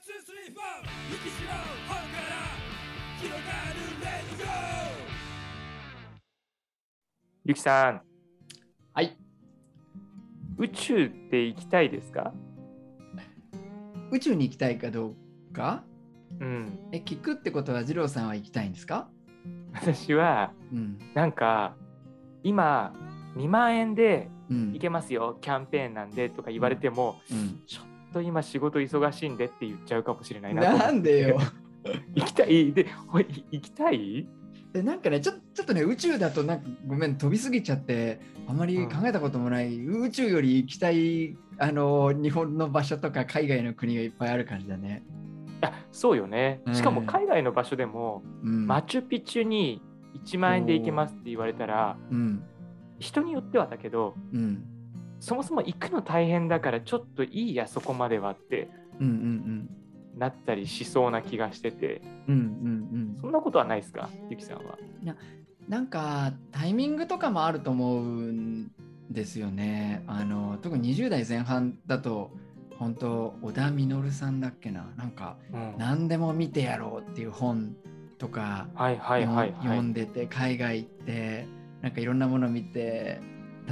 two three four 雪城方から広がるレディオゆきさん、はい。宇宙って行きたいですか？宇宙に行きたいかどうか？うん。え、聞くってことは二郎さんは行きたいんですか？私は、うん。なんか、今、2万円でうん。行けますよ、キャンペーンなんでとか言われても、うん、ちょっと今仕事忙しいんでって言っちゃうかもしれないななんでよ。行きたい？で、ほい行きたい？でなんかねちょ、ちょっとね、宇宙だとなんかごめん、飛びすぎちゃって、あまり考えたこともない、宇宙より行きたいあの日本の場所とか海外の国がいっぱいある感じだね。あそうよね。しかもうん海外の場所でも、うん。マチュピチュに1万円で行けますって言われたら、うん。人によってはだけど、うん。そもそも行くの大変だからちょっといいやそこまではってなったりしそうな気がしててうん。うんうんうん。そんなことはないですかゆきさんは？なんかタイミングとかもあると思うんですよね。あの特に20代前半だと本当小田稔さんだっけななんかうん何でも見てやろうっていう本とかはいはい。読んでて海外行ってなんかいろんなもの見て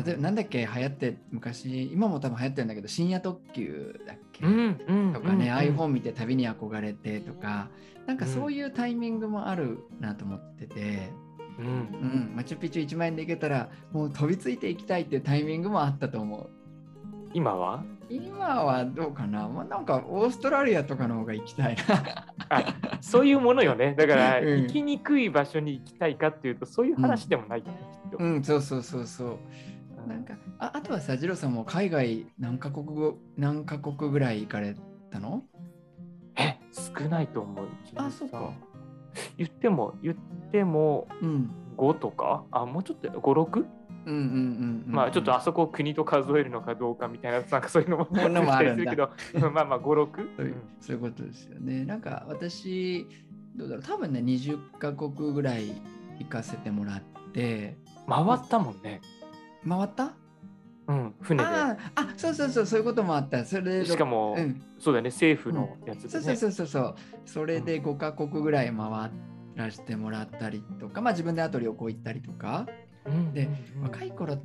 例えばなんだっけ流行って昔今も多分流行ってるんだけど深夜特急だっけ、うんうんとかね、うんああいう本見て旅に憧れてとかなんかそういうタイミングもあるなと思ってて。うんうん、マチュピチュ1万円で行けたらもう飛びついていきたいっていうタイミングもあったと思う。今は？今はどうかな、まあ、なんかオーストラリアとかの方が行きたいな。あそういうものよね。だから、うん行きにくい場所に行きたいかっていうとそういう話でもないよね、きっと。うん、そうそうそうそう。なんかああとはさ、ジローさんも海外何カ国語何カ国ぐらい行かれたの？え少ないと思う。あそうか。言っても言ってもうん。5とか？あもうちょっと56、うんうんうん、うん。まあちょっとあそこを国と数えるのかどうかみたいな なんかそういうのも あるけどうんまあまあ56、そういうそういうことですよね。なんか私、どうだろう、多分ね、20カ国ぐらい行かせてもらって、回ったもんね。回った？うん、船で。あーあ、そうそうそう、そういうこともあった。それでしかも、うん、そうだね、政府のやつでね。そうそうそうそうそう。それで5カ国ぐらい回らせてもらったりとか、まあ自分であと旅行行ったりとか。うんでうん若い頃、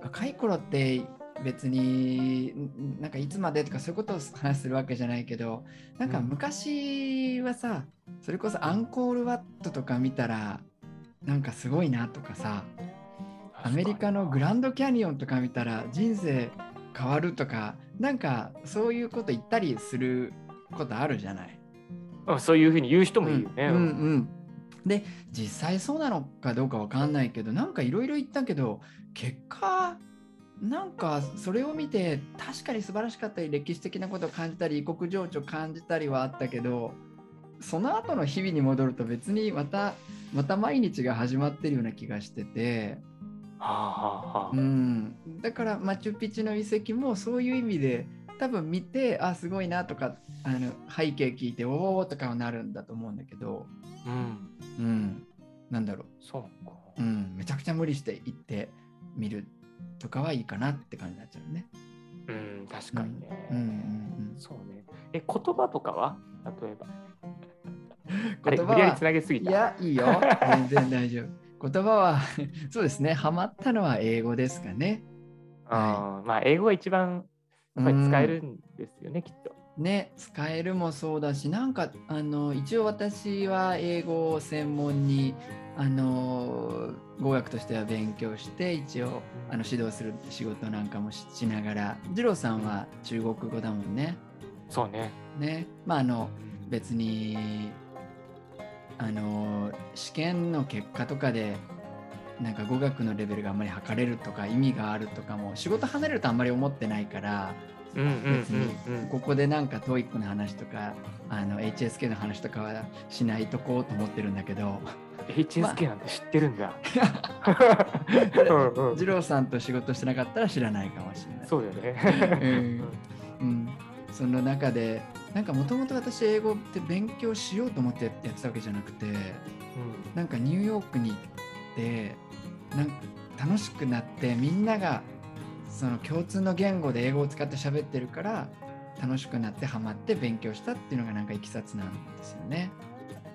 若い頃って別にんなんかいつまでとかそういうことを話するわけじゃないけど、なんかうん昔はさ、それこそアンコールワットとか見たら、なんかすごいなとかさ、アメリカのグランドキャニオンとか見たら人生変わるとか、なんかそういうこと言ったりすることあるじゃない？うんそういうふうに言う人もいるよね。うんうんうんで実際そうなのかどうかわかんないけどなんかいろいろ言ったけど結果なんかそれを見て確かに素晴らしかったり歴史的なことを感じたり異国情緒感じたりはあったけどその後の日々に戻ると別にまたまた毎日が始まってるような気がしてて。うん、だからマチュピチュの遺跡もそういう意味で多分見てあすごいなとかあの背景聞いておおとかはなるんだと思うんだけど、うん、うん、なんだろそうか。う、う。ん、めちゃくちゃ無理して行ってみるとかはいいかなって感じになっちゃうね。うん、確かにね。うん。うん。うんそうね。え、言葉とかは？例えば。言葉は無理やりつなげすぎた。いやいいよ。全然大丈夫。言葉は そうですねハマったのは英語ですかね。あーまあ、英語が一番やっぱり使えるんですよね、きっと。ね使えるもそうだしなんかあの一応私は英語を専門にあの語学としては勉強して一応あの指導する仕事なんかもししながら二郎さんは中国語だもんね。そうね。ねまああの別にあの試験の結果とかでなんか語学のレベルがあんまり測れるとか意味があるとかも仕事離れるとあんまり思ってないからうんうんうん別にうん。ここでなんか TOEIC の話とかあの HSK の話とかはしないとこうと思ってるんだけど HSK なんて知ってるんだ。うんうん二郎さんと仕事してなかったら知らないかもしれない。そうだよね。うん、その中でなんかもともと私英語って勉強しようと思ってやってたわけじゃなくてなんかニューヨークに行ってなんか楽しくなってみんながその共通の言語で英語を使って喋ってるから楽しくなってハマって勉強したっていうのがなんかいきさつなんですよね。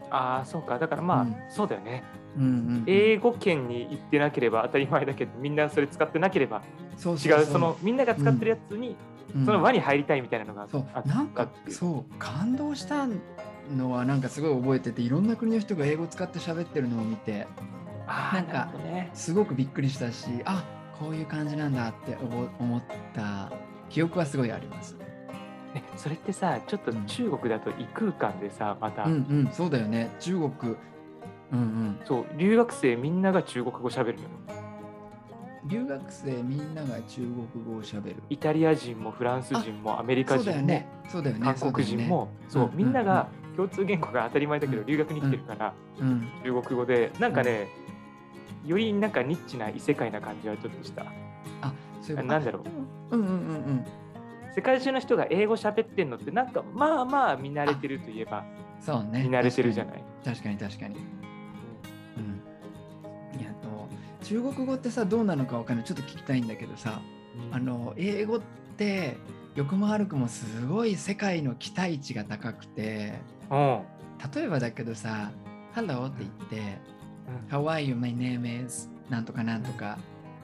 ああ、そうか。だからまあ、うんそうだよね。うんうんうん英語圏に行ってなければ当たり前だけど、みんなそれ使ってなければそう違う、そのみんなが使ってるやつに、うんその輪に入りたいみたいなのがそう。あなんかそう。感動したのはなんかすごい覚えてていろんな国の人が英語使って喋ってるのを見てああ、なんか。すごくびっくりしたしあこういう感じなんだって思思った。記憶はすごいあります。ねそれってさ、ちょっと中国だと異空間でさ、また、うんうん。そうだよね。中国。うんうん。そう、留学生みんなが中国語喋るのよ。留学生みんなが中国語を喋る。イタリア人もフランス人もアメリカ人も、よね。韓国人も、そうみんなが共通言語が当たり前だけど、うん留学に来てるから、中国語で、なんかね、よりなんかニッチな異世界な感じはちょっとした。うんあそういうなんだろう。ううんうんうんうん。世界中の人が英語喋ってんのって、なんかまあまあ見慣れてるといえばそうね。見慣れてるじゃいない。確かに確かに中国語ってさどうなのかわかんない。ちょっと聞きたいんだけどさうん。あの英語って欲も悪くもすごい世界の期待値が高くてうん。例えばだけどさ「Hello」って言って「うん How are you? My name is なんとかなんとか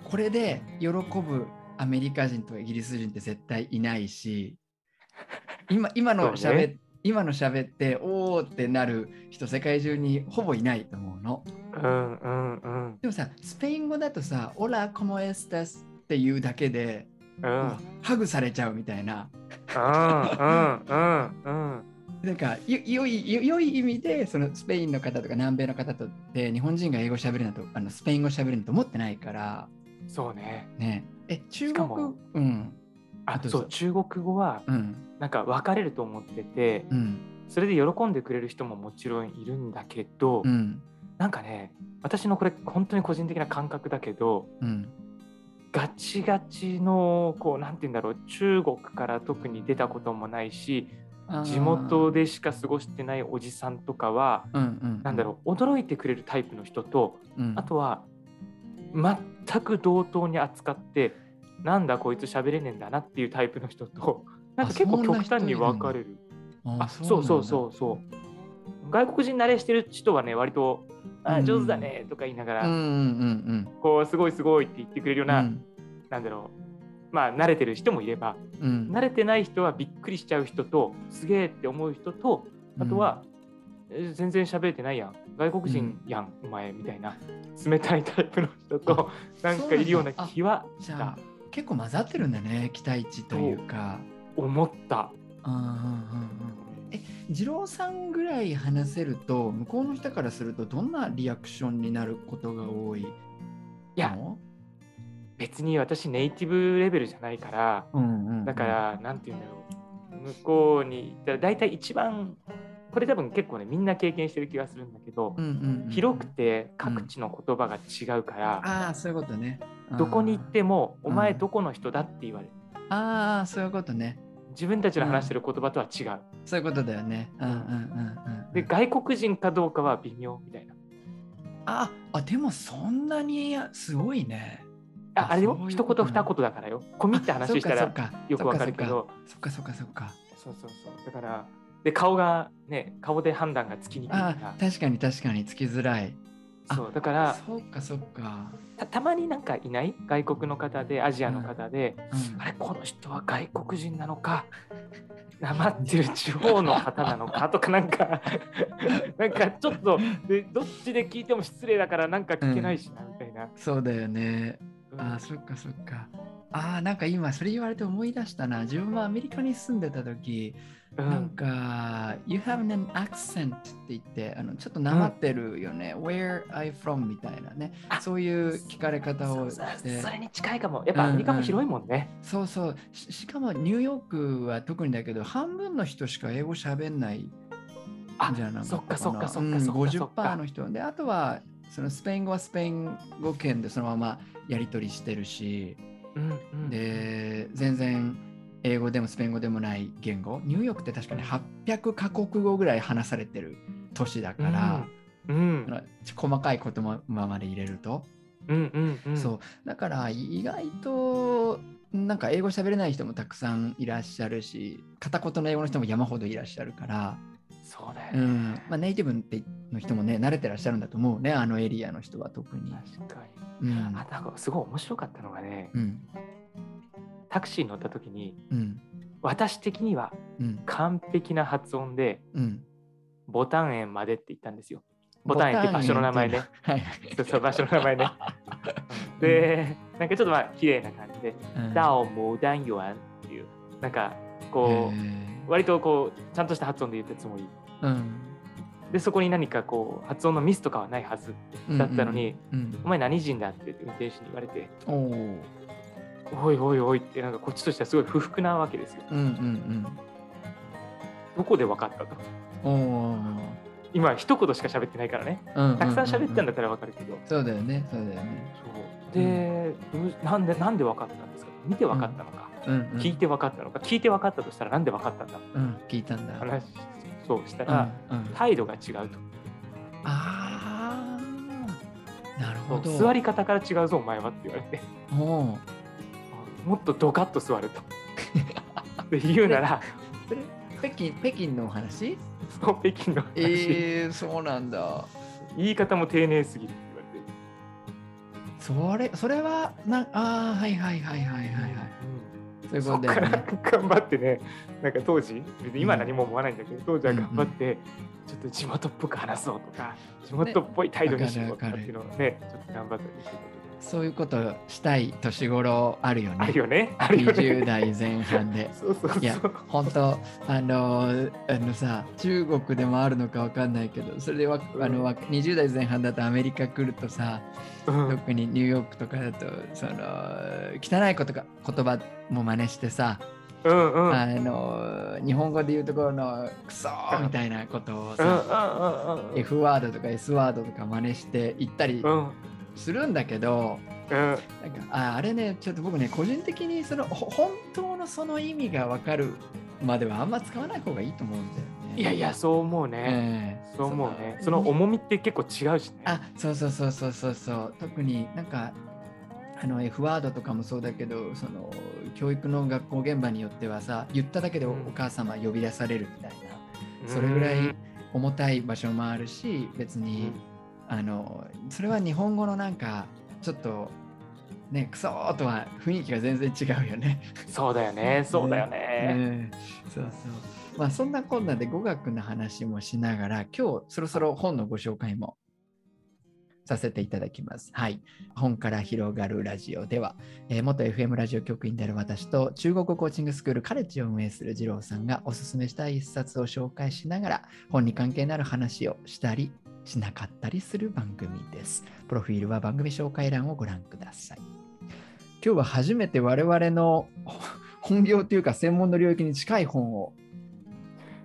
これで喜ぶアメリカ人とイギリス人って絶対いないし今今のそうね。喋っ今の喋っておーってなる人世界中にほぼいないと思うの。うんうんうん。でもさスペイン語だとさ「オラコモエスタス」っていうだけで、うん。ハグされちゃうみたいな。なんかよ良いよ良い意味でそのスペインの方とか南米の方とって日本人が英語喋るなとあのスペイン語喋るなと思ってないからそうね。ね。え中国？うん。あどうぞ。そう中国語はうん。なんか分かれると思ってて、うん。それで喜んでくれる人ももちろんいるんだけど、うんなんかね私のこれ本当に個人的な感覚だけどうん。ガチガチのこうなんて言うんだろう中国から特に出たこともないし地元でしか過ごしてないおじさんとかはうなんだろう驚いてくれるタイプの人とう、うん、あとは全く同等に扱ってなんだこいつ喋れねえんだなっていうタイプの人となんか結構極端に分かれる。ああそうそうそうそう。外国人慣れしてる人はね割と「あうん。上手だね」とか言いながら、うんうんうんこうすごいすごいって言ってくれるような、うん。なんだろう。まあ慣れてる人もいればうん。慣れてない人はびっくりしちゃう人とすげえって思う人とあとは、え全然喋れてないやん。外国人やん、お前みたいな冷たいタイプの人となんかいるような気はした。じゃあ結構混ざってるんだね期待値というか。思った。うんうんうんうんえ二郎さんぐらい話せると向こうの人からするとどんなリアクションになることが多いの？いや別に私ネイティブレベルじゃないからうんうんうん。だから、なんて言うんだろう。向こうに行ったら大体一番これ多分結構ねみんな経験してる気がするんだけど、うんうんうん広くて各地の言葉が違うから、ああそういうことね。どこに行っても「うんお前どこの人だ?」って言われる。ああそういうことね自分たちの話してる言葉とは違う。そういうことだよね。うんうんうんうんで外国人かどうかは微妙みたいな。ああでもそんなにすごいね。ああれよ？一言二言だからよ。込みって話したらよくわかるけど。そっかそっか。そっかそうそうそう。だからで顔がね顔で判断がつきにくいかあら確かに確かにつきづらい。あそうだからそっかそっか、たたまになんかいない外国の方でアジアの方で、うん。あれこの人は外国人なのか？なまってる地方の方なのかとかなんか なんかちょっとでどっちで聞いても失礼だからなんか聞けないしなみたいな、そうだよね。うん。あーそっかそっか。あーなんか今それ言われて思い出したな。自分はアメリカに住んでた時、うんなんか「You have an accent」って言ってあのちょっとなまってるよね、Where are you from? みたいなね。あそういう聞かれ方をそれに近いかも。やっぱアメリカも広いもんね、そうそう。ししかもニューヨークは特にだけど半分の人しか英語喋んないあじゃなかそっかそっかそっうんかそっか。そっ50%かの人。であとはそのスペイン語はスペイン語圏でそのままやり取りしてるし、で全然英語でもスペイン語でもない言語。ニューヨークって確かに800カ国語ぐらい話されてる都市だから、うん。うん。細かい言葉まで入れると、うんうんうん。そう。だから意外となんか英語喋れない人もたくさんいらっしゃるし片言の英語の人も山ほどいらっしゃるから、そうだよね。うん。まあ、ネイティブっての人もね慣れてらっしゃるんだと思うねあのエリアの人は特に。確かに。うん。あなんかすごい面白かったのがね、うんタクシーに乗った時に、うん。私的にはうん。完璧な発音で、うん。ボタン園までって言ったんですよ。ボタン園って場所の名前ね。はい そうそう場所の名前ね。で、なんかちょっとまあ綺麗な感じで、うん。ダオモダンヨアンっていう、なんかこへう、割とこう、ちゃんとした発音で言ったつもり。ーうん。で、そこに何かこう、発音のミスとかはないはずだったのに、うんお前何人だって運転手に言われて、うんおいおいおいって、なんかこっちとしてはすごい不服なわけですよ。うんうんどこで分かったと。うんおー。今、一言しか喋ってないからね。うんたくさん喋ったんだだったら分かるけど。そうだよねそうだよね。そう。で、どうなんで、なんで分かったんですか？見て分かったのか、うん。うん聞いて分かったのか、聞いて分かったとしたらなんで分かったんだ？うん聞いたんだ。話そうしたら、うんうん。態度が違うと。ああなるほど。座り方から違うぞ、お前はって言われて、おーもっとドカッと座ると。で言うなら、北京北京のお話？そう北京の話、えー、そうなんだ。言い方も丁寧すぎるって言われて。それそれはなあーはいはいはいはいはいはい。そういうこと頑張ってね、なんか当時、別に今何も思わないんだけど、当時は頑張って、ちょっと地元っぽく話そうとか、地元っぽい態度にしようとかっていうのをね、ちょっと頑張ったりしてたけそういうことしたい年頃あるよど。あねるよね、あるよね。20代前半で そうそうそう。いや本当あのあのさ中国でもあるのかわかんないけどそれでわあのわ20代前半だとアメリカ来るとさうん特にニューヨークとかだとその汚いことか言葉も真似してさ、うんうん。あの日本語で言うところのクソーみたいなことをうんさ、うんうん F ワードとか S ワードとか真似して言ったりするんだけど、うんなんかああれねちょっと僕ね個人的にそのほ本当のその意味が分かるまではあんま使わない方がいいと思うんだよね。いやいや、そう思うね。ええそう思うね。その重みって結構違うしね。あそうそうそうそうそうそう特になんかあの F ワードとかもそうだけどその教育の学校現場によってはさ言っただけでお母様呼び出されるみたいな、それぐらい重たい場所もあるし別うんに、あのそれは日本語のなんかちょっとねクソーとは雰囲気が全然違うよね。そうだよね。そうだよね。ええそうそう。まあそんなこんなで語学の話もしながら今日そろそろ本のご紹介もさせていただきます。はい。本から広がるラジオでは、えー元 FM ラジオ局員である私と中国語コーチングスクールカレッジを運営する二郎さんがおすすめしたい一冊を紹介しながら本に関係のある話をしたりしなかったりする番組です。プロフィールは番組紹介欄をご覧ください。今日は初めて我々の本業というか専門の領域に近い本を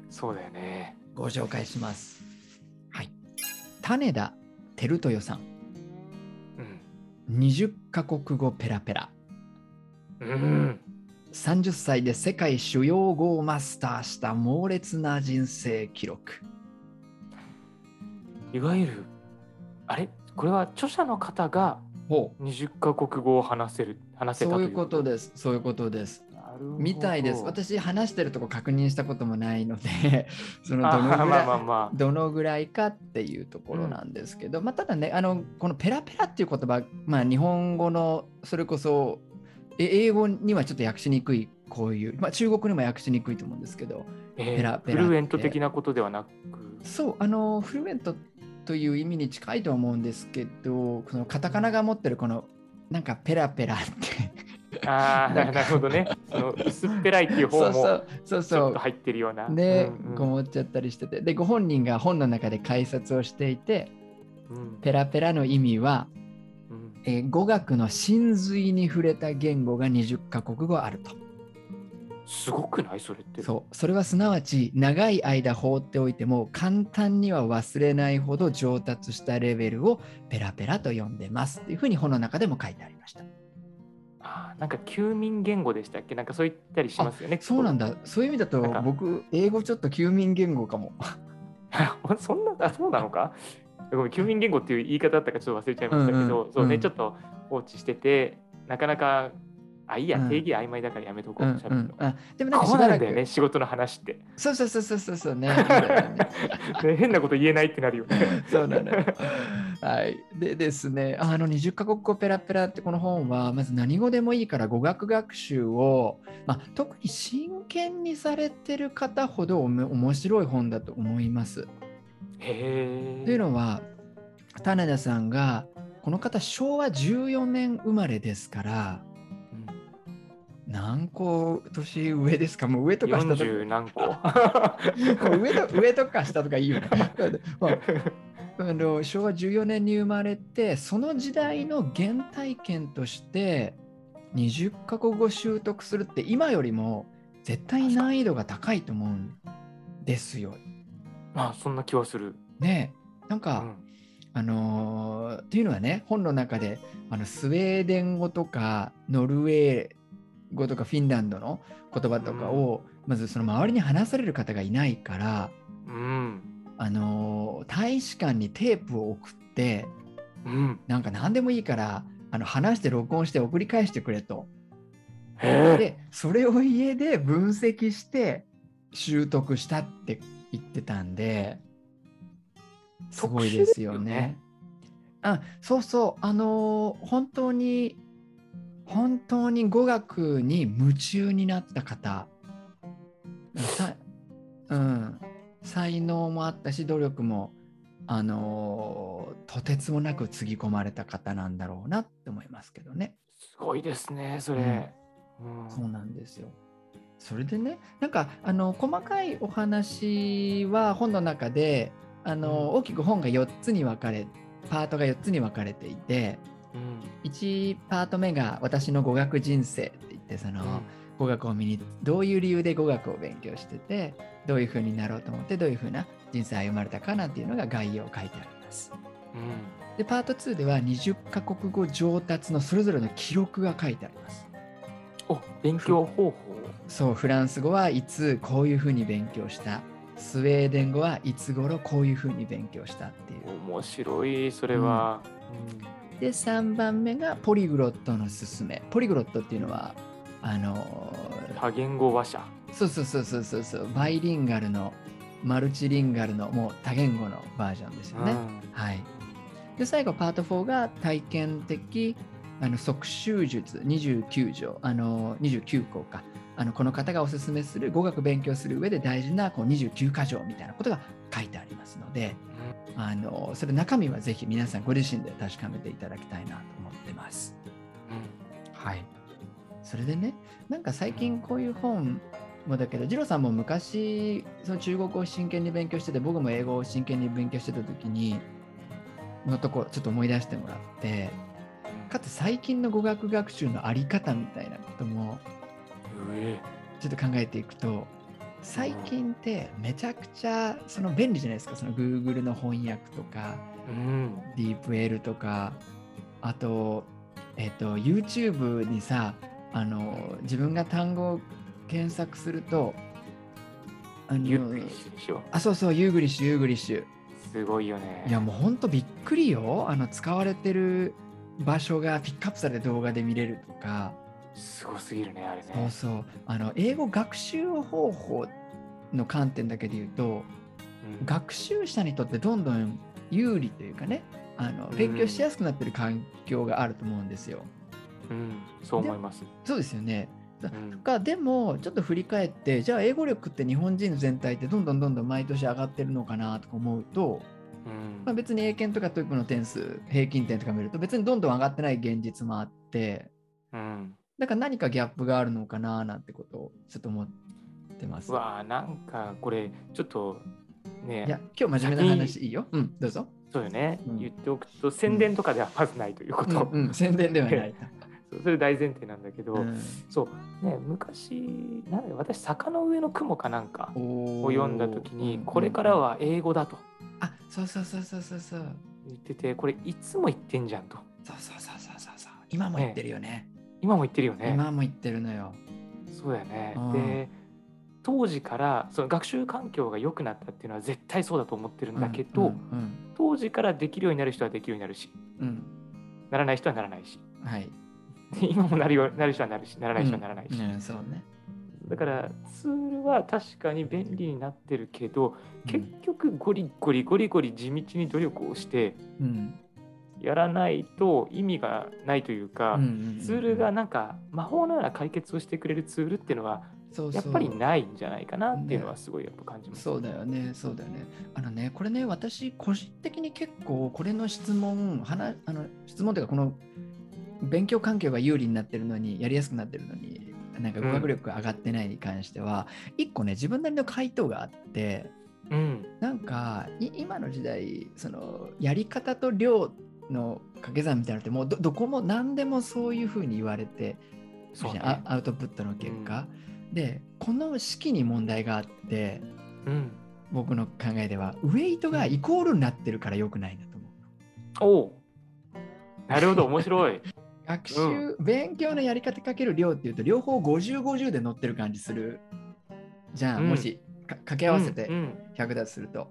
そうだよね。ご紹介します。はい。種田照豊さん、うん。20カ国語ペラペラ。うん。30歳で世界主要語をマスターした猛烈な人生記録。いわゆる、あれ？これは著者の方がほ20カ国語を話せる、話せたといううそういことです。そういうことです。みたいです。私話してるとこ確認したこともないので、そのあどのぐらいまあまあまあ。どのぐらいかっていうところなんですけど、まあ、ただねあのこのペラペラっていう言葉、まあ、日本語のそれこそえ英語にはちょっと訳しにくいこういう、まあ、中国にも訳しにくいと思うんですけどえーペラペラフルエント的なことではなく？そうあのフルエントという意味に近いと思うんですけどこのカタカナが持ってるこのなんかペラペラって。ああ、なるほどね。その薄っぺらいっていう方もそうそう入ってるような。ね、うんうん。こう思っちゃったりしてて。でご本人が本の中で解説をしていてうん。ペラペラの意味はうん。えー語学の真髄に触れた言語が20カ国語あると。すごくない？それって。そう。それはすなわち長い間放っておいても簡単には忘れないほど上達したレベルをペラペラと呼んでますっていうふうに本の中でも書いてありました。あーなんか休眠言語でしたっけ？なんかそう言ったりしますよね。そうなんだ。そういう意味だと僕、英語ちょっと休眠言語かも。そんな、あ、そうなのか？ごめん、休眠言語っていう言い方だったかちょっと忘れちゃいましたけど、うんうんそうね、うんちょっと放置してて、なかなかあいいやうん定義曖昧だからやめとこう、うん。うん、あでもなんかこしばらくうなんだよね仕事の話って、そうそうそうそうそうそうね ねね変なこと言えないってなるよね。そうなのよ。はい。でですね、あの20カ国語ペラペラってこの本は、まず何語でもいいから語学学習を、まあ、特に真剣にされてる方ほどおも面白い本だと思います。へえ。というのは、種田さんが、この方昭和14年生まれですから、うん何個年上ですか？もう上とか下とか。40何個上と上とか下とかいいよね。まああの昭和14年に生まれてその時代の原体験として20カ国語習得するって今よりも絶対難易度が高いと思うんですよ。まあそんな気はする。ねえなんか、うんあのーっていうのはね本の中であのスウェーデン語とかノルウェー語とかフィンランドの言葉とかを、まずその周りに話される方がいないから。うん。あのー大使館にテープを送ってうん。なんか何でもいいからあの話して録音して送り返してくれと。でそれを家で分析して習得したって言ってたんですごいですよね。あそうそうあのー本当に本当に語学に夢中になった方さうん、才能もあったし努力もあのーとてつもなくつぎ込まれた方なんだろうなって思いますけどね。すごいですね、それ。うんそうなんですよ。それでね、なんかあの細かいお話は本の中であの、うん大きく本が4つに分かれ、パートが4つに分かれていて、うん1パート目が私の語学人生って言って、その、語学を身にどういう理由で語学を勉強してて、どういうふうになろうと思って、どういうふうな人生を歩まれたかなっていうのが概要を書いてあります。うんで、パート2では20カ国語上達のそれぞれの記録が書いてあります。お勉強方法？そう、フランス語はいつこういうふうに勉強した？スウェーデン語はいつ頃こういうふうに勉強したっていう。面白い、それは。で、3番目がポリグロットのすすめ。ポリグロットっていうのは、あのうん多言語話者。そうそうそうそうそうそう、バイリンガルの、マルチリンガルのもう多言語のバージョンですよね。うんはい。で、最後、パート4が体験的あの即習術29条、あの29項か。あのこの方がおすすめする語学勉強する上で大事なこう29箇条みたいなことが書いてありますので、あのそれ中身はぜひ皆さんご自身で確かめていただきたいなと思ってます。はい。それでね、なんか最近こういう本もだけど、ジローさんも昔、その中国語を真剣に勉強してて、僕も英語を真剣に勉強してた時に、のとこちょっと思い出してもらって、かつ最近の語学学習のあり方みたいなこともちょっと考えていくと、最近ってめちゃくちゃその便利じゃないですか、その Google の翻訳とか、うん。DeepL とか、あと、えっ、と、YouTube にさ、あの、自分が単語を検索すると、あのゆっくりしよあ、そうそう、 YouGlish、YouGlish。う。すごいよね。いや、もうほんとびっくりよ。あの、使われてる場所がピックアップされて動画で見れるとか、すごすぎるね、あれね。そうそう、あの、英語学習方法の観点だけで言うと、うん学習者にとってどんどん有利というかね、あの勉強しやすくなってる環境があると思うんですよ。うん、そう思います。そうですよね。うんがでもちょっと振り返ってじゃあ英語力って日本人全体ってどんどんどんどん毎年上がってるのかなとか思うと、うんまあ、別に英検とか TOEIC の点数平均点とか見ると別にどんどん上がってない現実もあってうんだから何かギャップがあるのかななんてことをちょっと思ってます。うわあなんかこれちょっとねいや今日真面目な話いいよ。うんどうぞ。そうよね、うん。言っておくと宣伝とかではまずないということ、うんうん、宣伝ではない。それ大前提なんだけど、うん。そうね昔なんだ私坂の上の雲かなんかをを読んだ時にこれからは英語だと。あそうそうそうそうそうそう。言っててこれいつも言ってんじゃんと。そうそうそうそうそうそう。今も言ってるよね今も言ってるよね。今も言ってるのよ。そうだよね。うん。で当時からその学習環境が良くなったっていうのは絶対そうだと思ってるんだけど、うん当時からできるようになる人はできるようになるしうん、ならない人はならないし。うんはい。で今もなるよなる人はなるしならない人はならないし、うん、そうね。だからツールは確かに便利になってるけど結局ゴリゴリゴリゴリ地道に努力をしてうん、やらないと意味がないというか、うんツールがなんか魔法のような解決をしてくれるツールっていうのはそうやっぱりないんじゃないかなっていうのはすごいやっぱ感じます。そうだよね、そうだよね。あのね、これね、私、個人的に結構、これの質問、話あの質問というか、この勉強環境が有利になってるのに、やりやすくなってるのに、なんか語学力が上がってないに関しては、一個ね、自分なりの回答があって、うん、なんか、い今の時代、その、やり方と量の掛け算みたいなのって、もうどどこも何でもそういうふうに言われて、そうね。あアウトプットの結果。で、この式に問題があって、うん、僕の考えではウェイトがイコールになってるから良くないなと思う。おう。なるほど。面白い。学習、勉強のやり方かける量っていうと両方5050で乗ってる感じするじゃあ、うん。もしか掛け合わせてうん。100だとすると、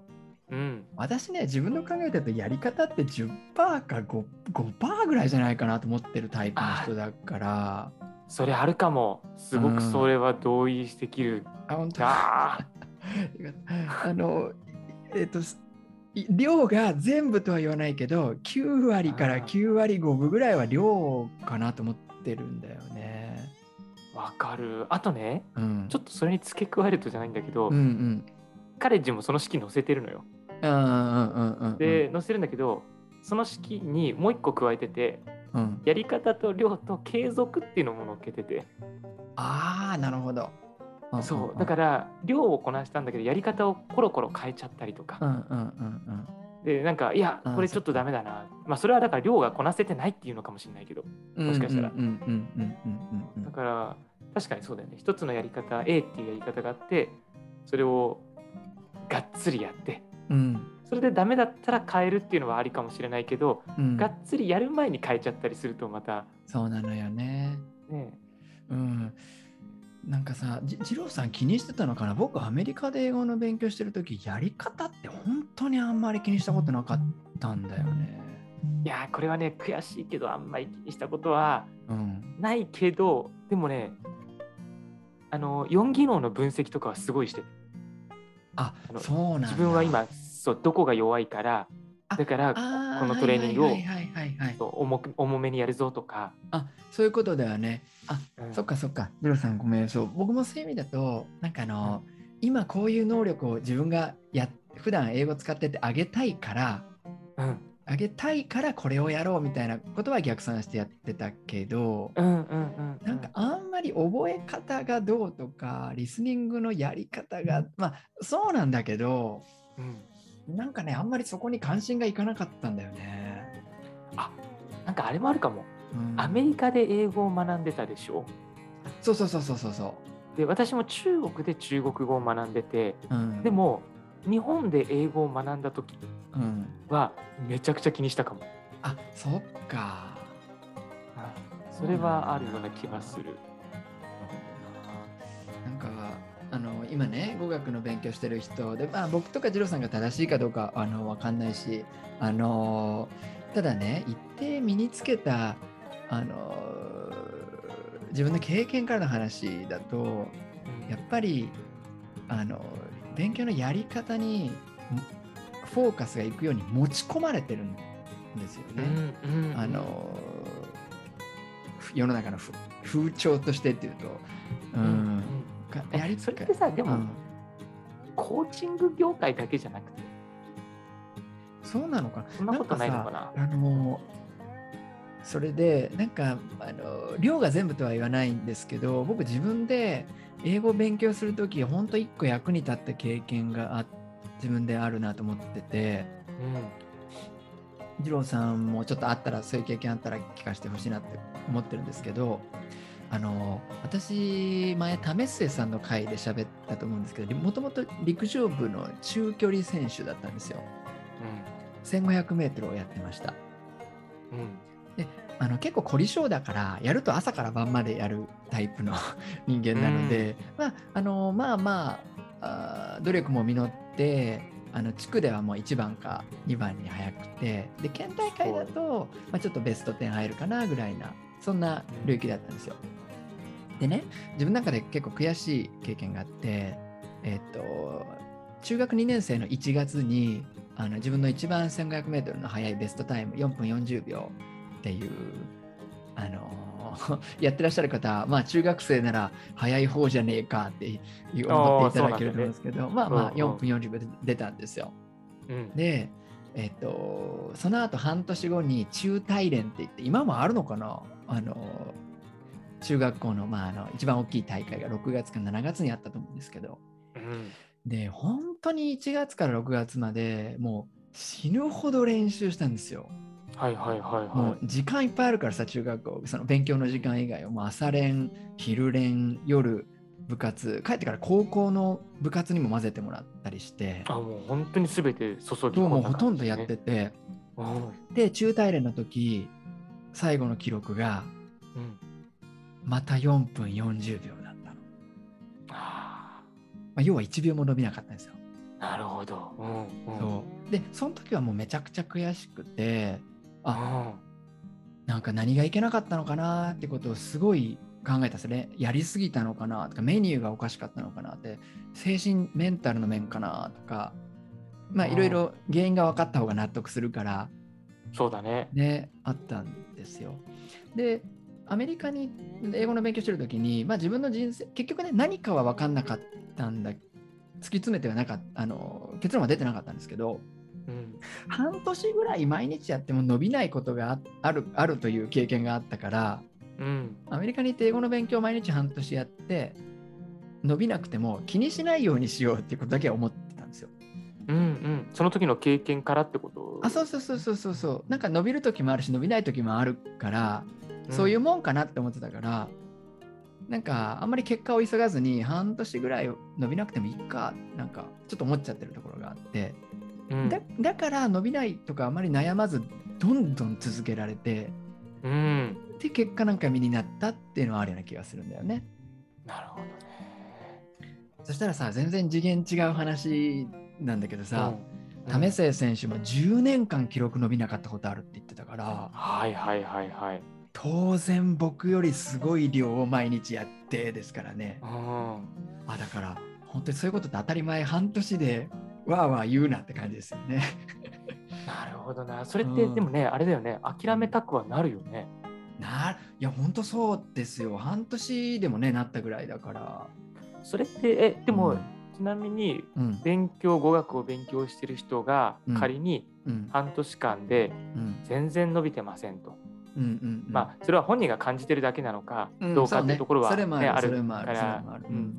うん。うん私ね自分の考えだとやり方って10%か 5%, 5ぐらいじゃないかなと思ってるタイプの人だから。それあるかも。すごくそれは同意できる。あ本当。な。あのえっ、とい量が全部とは言わないけど9割から9割5分ぐらいは量かなと思ってるんだよね。わかる。あとねうん、ちょっとそれに付け加えるとじゃないんだけど、うんうんカレッジもその式載せてるのよ。うんうんうんうんで載せるんだけどその式にもう一個加えててうん、やり方と量と継続っていうのも載っけてて。ああなるほど。そう。だからら量をこなしたんだけどやり方をコロコロ変えちゃったりとか。うんうんうんでなんかいやうんこれちょっとダメだな。まあそれはだから量がこなせてないっていうのかもしれないけどうんもしかしたら。うんうんうんうんうんうん。だから確かにそうだよね。一つのやり方 A っていうやり方があってそれをがっつりやって。うん。それでダメだったら変えるっていうのはありかもしれないけど、うん。がっつりやる前に変えちゃったりするとまたそうなのよね。ねうん、なんかさ、じ二郎さん気にしてたのかな？僕アメリカで英語の勉強してるとき、やり方って本当にあんまり気にしたことなかったんだよね。いやーこれはね悔しいけどあんまり気にしたことはうん。ないけどでもねあの4技能の分析とかはすごいしてるあそうなんだ。自分は今そうどこが弱いからあだからこのトレーニングを重く重めにやるぞとか、あそういうことだよね。あ、うんそっかそっか。二郎さんごめん。そう僕もそういう意味だと、なんかあの、今こういう能力を自分がや普段英語使っててあげたいから、うん、あげたいからこれをやろうみたいなことは逆算してやってたけど、うんうんうんなんかあんまり覚え方がどうとか、リスニングのやり方が、まあそうなんだけど、うん。なんかね、あんまりそこに関心がいかなかったんだよね。なんかあれもあるかも。うん。アメリカで英語を学んでたでしょ？そうそうそうそうそうそで私も中国で中国語を学んでてう。うん、で、も日本で英語を学んだ時うん、はめちゃくちゃ気にしたかも。あそっか。それはあるような気がするあの今ね語学の勉強してる人で、まあ、僕とか二郎さんが正しいかどうかあの分かんないしあのただね一定身につけたあの自分の経験からの話だとやっぱりあの勉強のやり方にフォーカスがいくように持ち込まれてるんですようね。んうんうん。あの世の中のふ風潮としてっていうと、ううんん、か。えやりそれってさでもうん。コーチング業界だけじゃなくて。そうなのか。そんなことないのかな。あのそれでなんかあの量が全部とは言わないんですけど僕自分で英語を勉強するとき本当一個役に立った経験があ自分であるなと思ってて。二郎さんもちょっとあったらそういう経験あったら聞かせてほしいなって思ってるんですけどあの私前為末さんの回で喋ったと思うんですけどもともと陸上部の中距離選手だったんですよ。1500m をやってました。うん。うんあの結構凝り性だからやると朝から晩までやるタイプの 人間なので、まああのまあまあ努力も実ってあの地区ではもう1番か2番に早くてで県大会だと、まあ、ちょっとベスト10入るかなぐらいなそんな領域だったんですよ。でね自分の中で結構悔しい経験があってえっと中学2年生の1月にあの自分の一番 1500m の速いベストタイム4分40秒っていうあの やってらっしゃる方、まあ中学生なら早い方じゃねえかっていう思っていただけると思うんですけど、まあまあうんうん。4分40秒で出たんですよ。うん。で、えっと、その後半年後に中大連って言って、今もあるのかな？あの、中学校の,、まあ、あの一番大きい大会が6月か7月にあったと思うんですけど、うん。で、本当に1月から6月までもう死ぬほど練習したんですよ。はいはいはいもうはい。時間いっぱいあるからさ、中学校、その勉強の時間以外は、もう朝練、昼練、夜、部活、帰ってから高校の部活にも混ぜてもらったりして、あもう本当にすべて注ぎ込んだもほとんどやってて、うん。で、中大連の時、最後の記録が、うんまた4分40秒だったの。あまあ、要は1秒も伸びなかったんですよ。ーなるほど。うんうんそうで、その時はもうめちゃくちゃ悔しくて、あ、うんなんか何がいけなかったのかなってことをすごい考えたんですね。やりすぎたのかなとか、メニューがおかしかったのかなって、精神メンタルの面かなとか、まあうんいろいろ原因が分かった方が納得するから、そうだね。ね、あったんですよ。で、アメリカに英語の勉強してる時に、まあ自分の人生、結局ね、何かは分かんなかったんだ、突き詰めてはなかった、あの、結論は出てなかったんですけど、うん半年ぐらい毎日やっても伸びないことがああるあるという経験があったから、うんアメリカに行って英語の勉強を毎日半年やって、伸びなくても気にしないようにしようっていうことだけは思ってたんですよ。うんうん。その時の経験からってこと？あ、そうそうそうそうそうそう。なんか伸びる時もあるし、伸びない時もあるから、そういうもんかなって思ってたから、なんかあんまり結果を急がずに半年ぐらい伸びなくてもいいか、なんかちょっと思っちゃってるところがあって、うんだだから伸びないとかあまり悩まず、どんどん続けられて、うん。で、結果なんか身になったっていうのはあるような気がするんだよね。なるほどね。そしたらさ、全然次元違う話なんだけどさ、うん為末選手も10年間記録伸びなかったことあるって言ってたから、はいはいはいはい。当然僕よりすごい量を毎日やってですからね。うん。あだから本当にそういうことって当たり前半年でわーわー言うなって感じですよね。なるほどな。それって、うんでもね、あれだよね。諦めたくはなるよね。ないや本当そうですよ半年でもねなったぐらいだから。それって、え、でも、うんちなみに、うん勉強、語学を勉強してる人がうん仮にうん半年間でうん全然伸びてませんと。うんうんまあ、それは本人が感じてるだけなのかうんどうかっていうところは、ある。から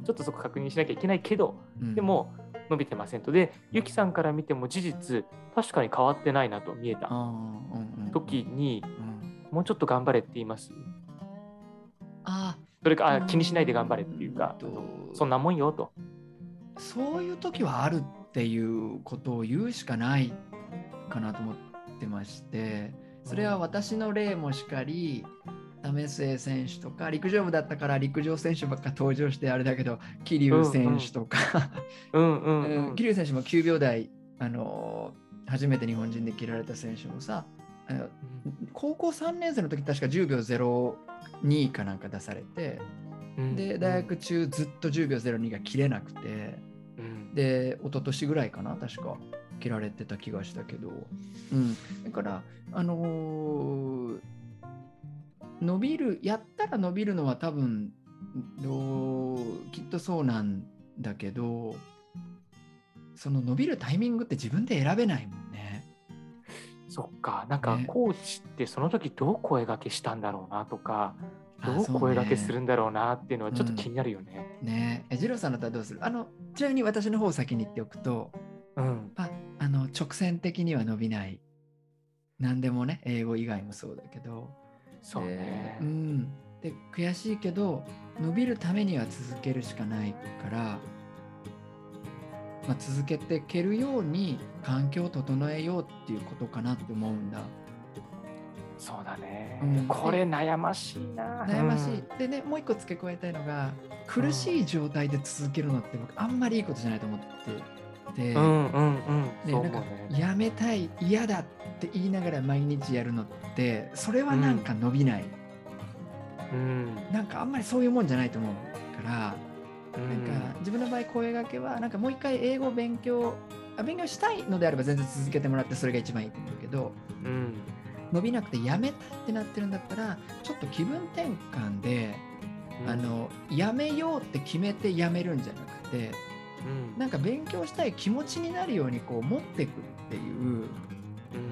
ちょっとそこ確認しなきゃいけないけど、うん。でも伸びてませんと。で、ゆきさんから見ても事実、確かに変わってないなと見えた。あーうんうん時に、うん。もうちょっと頑張れって言います。あそれかあ気にしないで頑張れっていうか、そんなもんよと。そういう時はあるっていうことを言うしかないかなと思ってましてそれは私の例もしかり為末選手とか陸上部だったから陸上選手ばっか登場してあれだけど桐生選手とか。桐生選手も9秒台、あのー初めて日本人で切られた選手もさ高校3年生の時確か10秒02かなんか出されてうんで大学中ずっと10秒02が切れなくて。うん。で、一昨年ぐらいかな、確か切られてた気がしたけど、うん、だから、あのー伸びる、やったら伸びるのは多分どうきっとそうなんだけど、その伸びるタイミングって自分で選べないもんね。そっか、なんかね。コーチってその時どう声掛けしたんだろうなとか、どう声掛けするんだろうなっていうのはちょっと気になるよね。ねえ、ジローさんだったらどうする？あのちなみに私の方を先に言っておくと、うん。まあ、あの直線的には伸びない。何でもね、英語以外もそうだけど、そうねで。うん、で悔しいけど伸びるためには続けるしかないから、まあ、続けていけるように環境を整えようっていうことかなって思うんだそうだね。うん。これ悩ましいな。悩ましい、うん。でねもう一個付け加えたいのが苦しい状態で続けるのって僕あんまりいいことじゃないと思ってて、うんうんうん。そうなんかやめたい嫌だって言いながら毎日やるのってそれはなんか伸びない、うん。なんかあんまりそういうもんじゃないと思うから、うんなん。か自分の場合声掛けはなんかもう一回英語を勉強あ勉強したいのであれば全然続けてもらってそれが一番いいと思うけどうん伸びなくてやめたいってなってるんだったらちょっと気分転換で、うん。あのやめようって決めてやめるんじゃなくてうん。なんか勉強したい気持ちになるようにこう持っていくっていううん。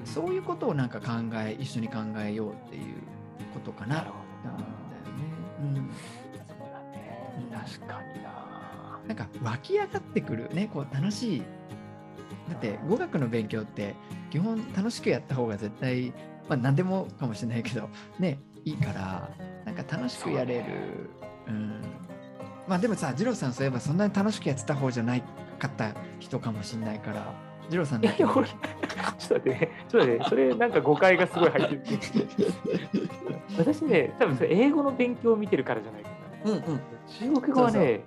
そういうことをなんか考え一緒に考えようっていうことかな。なるほと思うんだよね。そうだね。確かにな。うん、なんか湧き上がってくるね。こう楽しい。だって語学の勉強って基本楽しくやった方が絶対まあ何でもかもしれないけどねいいからなんか楽しくやれる。う、ん、まあでもさ二郎さんそういえばそんなに楽しくやってた方じゃないかった人かもしれないから二郎さんちょっと待ってね。ちょっと待ってそれなんか誤解がすごい入ってる私ね多分それ英語の勉強を見てるからじゃないかな。うんうん。中国語はね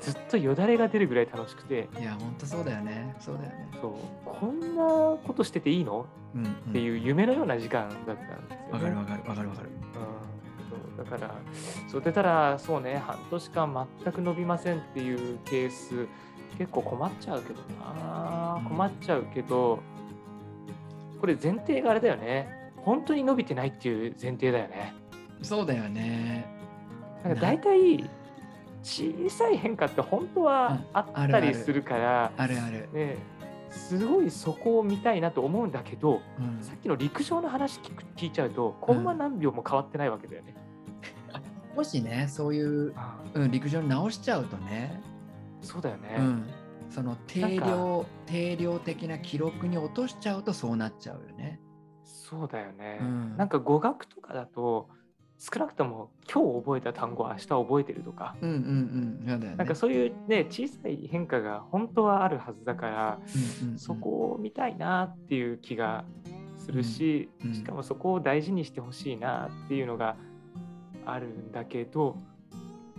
ずっとよだれが出るぐらい楽しくて。いや本当そうだよね。そうだよね。そう。こんなことしてていいの？うん、うん、っていう夢のような時間だったんですよ、ね。わかるわかるわかるわかる。うん、そうだから、そう出たら、そうね、半年間全く伸びませんっていうケース、結構困っちゃうけどな。うん、困っちゃうけど、これ前提があれだよね、本当に伸びてないっていう前提だよね。そうだよね。なんか大体、小さい変化って本当はあったりするから、あるある、ね、すごいそこを見たいなと思うんだけど、うんさっきの陸上の話聞く聞いちゃうと、コンマ何秒も変わってないわけだよね。もしねそういう、うん、陸上に直しちゃうとね、そうだよね。うん、その定量定量的な記録に落としちゃうとそうなっちゃうよね。そうだよね。うんなんか語学とかだと、少なくとも今日覚えた単語は明日覚えてるとか、うんうんうんそうだよね。なんかそういうね、小さい変化が本当はあるはずだから、うんうんうんそこを見たいなっていう気がするし、うんうんしかもそこを大事にしてほしいなっていうのがあるんだけど、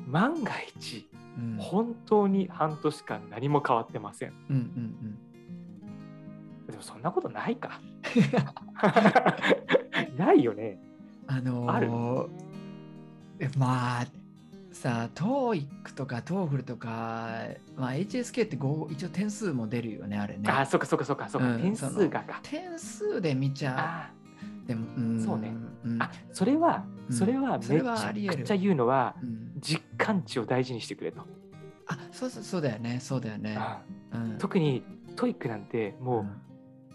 万が一、うん本当に半年間何も変わってません。うんうんでもそんなことないか。ないよね。うん、あのーある？えまあさ TOEIC とか TOEFL とか、まあ、HSK ってご一応点数も出るよねあれね。あ、そっかそっかそっかそっか、うん点数がか。点数で見ちゃあう。でも、うんそうね。うん。あ、それは、うん。それはめちゃくちゃ言うのは、うん。実感値を大事にしてくれと。あそうそうそうだよねそうだよね。あうん。特に TOEIC なんてもう、うん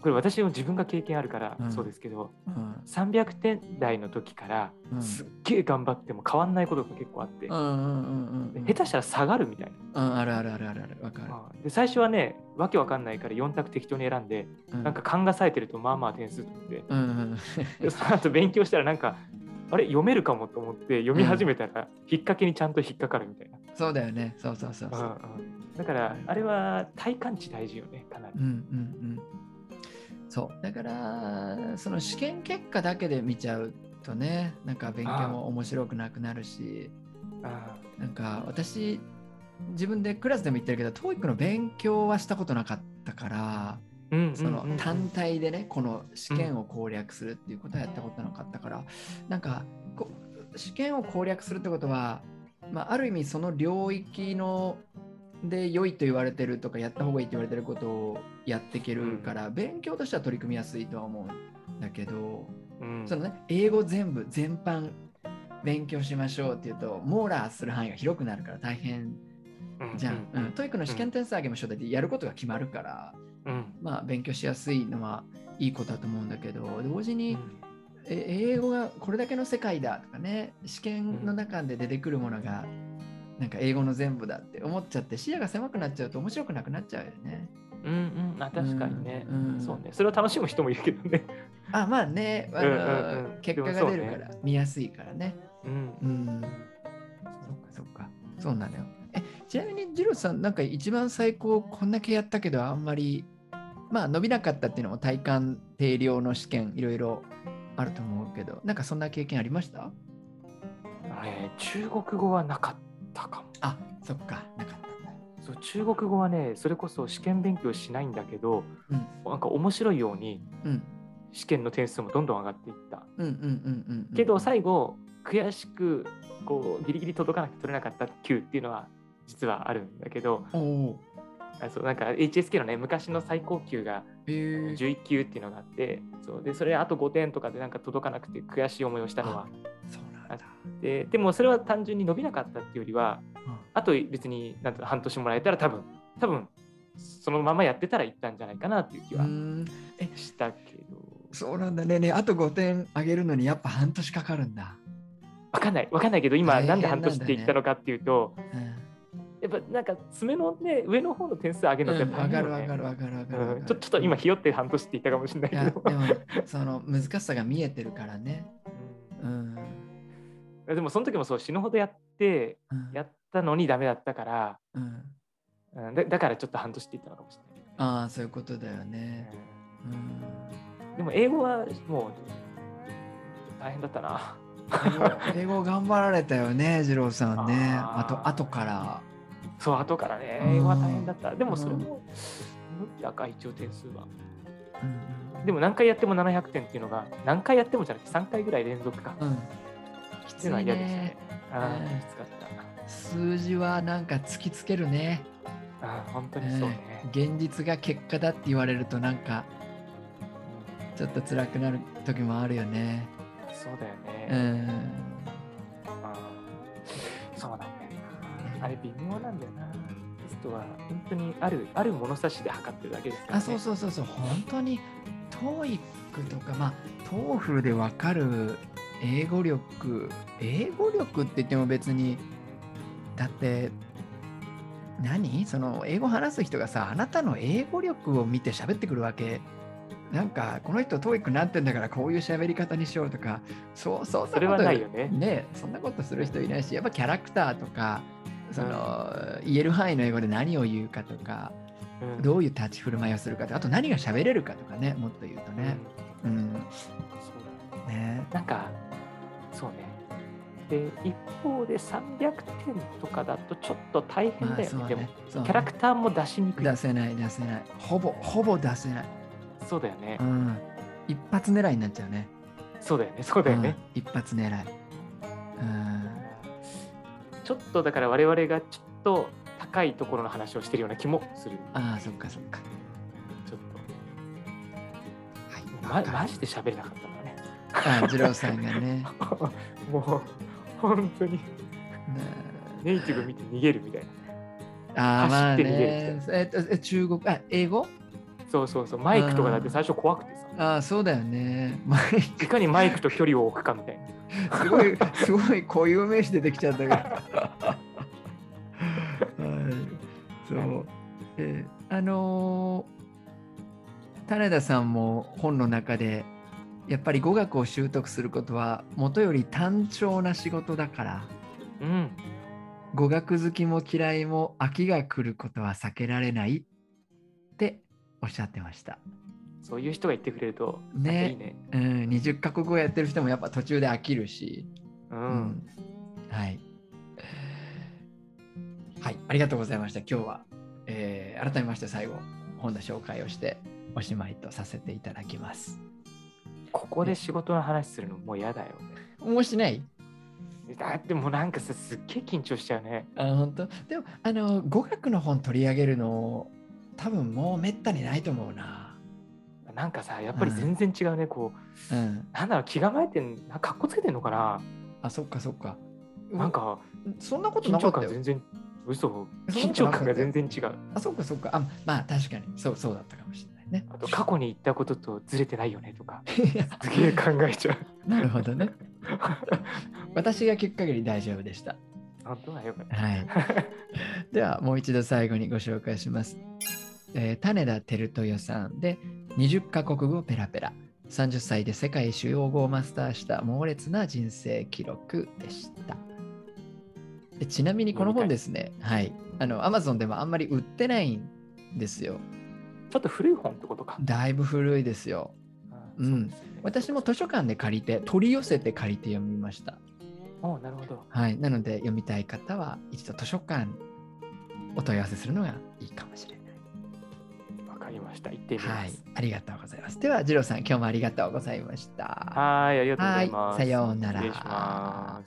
これ私も自分が経験あるからうんそうですけど、うん300点台の時からうんすっげえ頑張っても変わんないことが結構あって、下手したら下がるみたいな。うんあるあるあるあるあるわかる。あで最初はね、わけわかんないから4択適当に選んで、うんなんか勘が冴えてるとまあまあ点数取って、うんうんでその後勉強したらなんか、あれ？読めるかもと思って読み始めたら、引っ掛けにちゃんと引っかかるみたいな。そうだよねそうそうそうそう。うんうんだから、あれは体感値大事よね、かなり。うんうんうん。そう。だからその試験結果だけで見ちゃうとねなんか勉強も面白くなくなるしあなんか私自分でクラスでも言ってるけど TOEIC の勉強はしたことなかったからそのうんうん単体でねこの試験を攻略するっていうことはやったことなかったからなんかこ試験を攻略するってことは、まあ、ある意味その領域ので良いと言われてるとかやった方がいいと言われてることをやっていけるから、勉強としては取り組みやすいとは思うんだけど、うん。そのね英語全部全般勉強しましょうっていうと網羅する範囲が広くなるから大変じゃん。うん、 TOEIC の試験点数上げましょうだってやることが決まるから、うん。まあ勉強しやすいのはいいことだと思うんだけど同時に、英語がこれだけの世界だとかね試験の中で出てくるものが、なんか英語の全部だって思っちゃって視野が狭くなっちゃうと面白くなくなっちゃうよね。うんうん。あ確かにね、うんうんそうね。それを楽しむ人もいるけどね。あまあね。あの、うんうんうん。結果が出るから見やすいからね。うん。うん。そっかそっか。そうなのよ。えちなみにジローさんなんか一番最高こんだけやったけどあんまりまあ伸びなかったっていうのも体感定量の試験いろいろあると思うけどなんかそんな経験ありました？あれ中国語はなかったかも。あそっか。なかった。そう中国語はねそれこそ試験勉強しないんだけどうん。なんかか面白いようにうん。試験の点数もどんどん上がっていった。けど最後悔しくこうギリギリ届かなくて取れなかった9っていうのは実はあるんだけどあそうなんか HSK のね昔の最高級がへえ11級っていうのがあってそうでそれあと5点とかでなんか届かなくて悔しい思いをしたのはそうなんだ。ででもそれは単純に伸びなかったっていうよりはうんあと別になん半年もらえたら多分多分そのままやってたらいったんじゃないかなっていう気はしたけど。そうなんだね。ねあと5点あげるのにやっぱ半年かかるんだ、わかんない。わかんないけど今なんで半年って言ったのかっていうとうんやっぱなんか爪のね上の方の点数上げるのってわかる大変よね。わかるわかるわかるうん。ちょっと今ひよって半年って言ったかもしれないけど。でもその難しさが見えてるからね。ううんんでもその時もそう死ぬほどやってうん。やったのにダメだったから、うん。うん、だだからちょっと半年って言ったのかもしれない。ああそういうことだよね。うん。でも英語はもう大変だったな。英語頑張られたよね二郎さんね。あと後から。そう、後からね、うん。英語は大変だった。でもそれも、伸びたか、一応点数は。うんでも何回やっても700点っていうのが、何回やってもじゃなくて3回ぐらい連続か。うんきっていはつい嫌でしたねね。ああ、ねきつかった。数字はなんか突きつけるねああ、本当にそうね。現実が結果だって言われるとなんかちょっと辛くなる時もあるよねうんそうだようね。んあーそうなんだよな。あれ微妙なんだよな。テストは本当にあるある物差しで測ってるだけですから、ね。あそうそうそうそう本当に TOEIC とかまあ TOEFL でわかる英語力英語力って言っても別にだって何？その英語話す人がさあなたの英語力を見て喋ってくるわけ。なんかこの人 TOEIC なってんだからこういう喋り方にしようとかそうそうそれはないよね。ねそんなことする人いないしやっぱキャラクターとかその、言える範囲の英語で何を言うかとかうん。どういう立ち振る舞いをするかとかあと何が喋れるかとかねもっと言うとね。うん。そうだね。ね。なんか、そうね。で、一方で300点とかだとちょっと大変だよね。まあそうでもキャラクターも出しにくい。出せない出せないほぼほぼ出せない、そうだよねう。ん、一発狙いになっちゃうねそうだよね。そうだよね。うん一発狙い、うん、ちょっとだから我々がちょっと高いところの話をしてるような気もする。ああそっかそっかちょっはいと。ま、マジで喋れなかったからね。あ二郎さんがね。もう、本当に。ねネイティブ見て逃げるみたいな。ああまあ走って逃げるねえっとえ中国あ英語？そうそうそう。マイクとかだって最初怖くてさ。ああそうだよね。マイいかにマイクと距離を置くかみたいな。クすごいすごい固有名詞出てきちゃったから はい。そう。えーあのー種田さんも本の中でやっぱり語学を習得することはもとより単調な仕事だからうん。語学好きも嫌いも飽きが来ることは避けられないっておっしゃってました。そういう人が言ってくれると、ねいいね。うん、20カ国語やってる人もやっぱ途中で飽きるし、う。うんはい。はい、ありがとうございました。今日は、えー改めまして最後、本の紹介をしておしまいとさせていただきます。ここで仕事の話するのもう嫌だよね。もうしない？だってもうなんかさ、すっげえ緊張しちゃうね。あ本当？でもあの語学の本取り上げるの多分もうめったにないと思うな。なんかさ、やっぱり全然違うね。こう、うん。なんだろう、気構えてかかっこつけてんのかな？あそっかそっか。なんか、そんなこと緊張なかったよ。感全然、嘘、緊張感が全然違う。あそっかそっか。あまあ確かにそうそうだったかもしれないね。あと、過去に言ったこととずれてないよねとか、すげえ考えちゃう。なるほどね。私が聞く限り大丈夫でした。本当はよかった。はい。ではもう一度最後にご紹介します。えー種田照豊さんで20カ国語ペラペラ。30歳で世界主要語をマスターした猛烈な人生記録でした。でちなみにこの本ですね、はい。あの、Amazon でもあんまり売ってないんですよ。ちょっと古い本ってことか。だいぶ古いですよ。うん私も図書館で借りて、取り寄せて借りて読みました。おなるほど。はい。なので、読みたい方は、一度図書館お問い合わせするのがいいかもしれない。わかかりました。行ってみはいます。、ありがとうございます。では、次郎さん、今日もありがとうございました。はい、ありがとうございます。はいさようなら。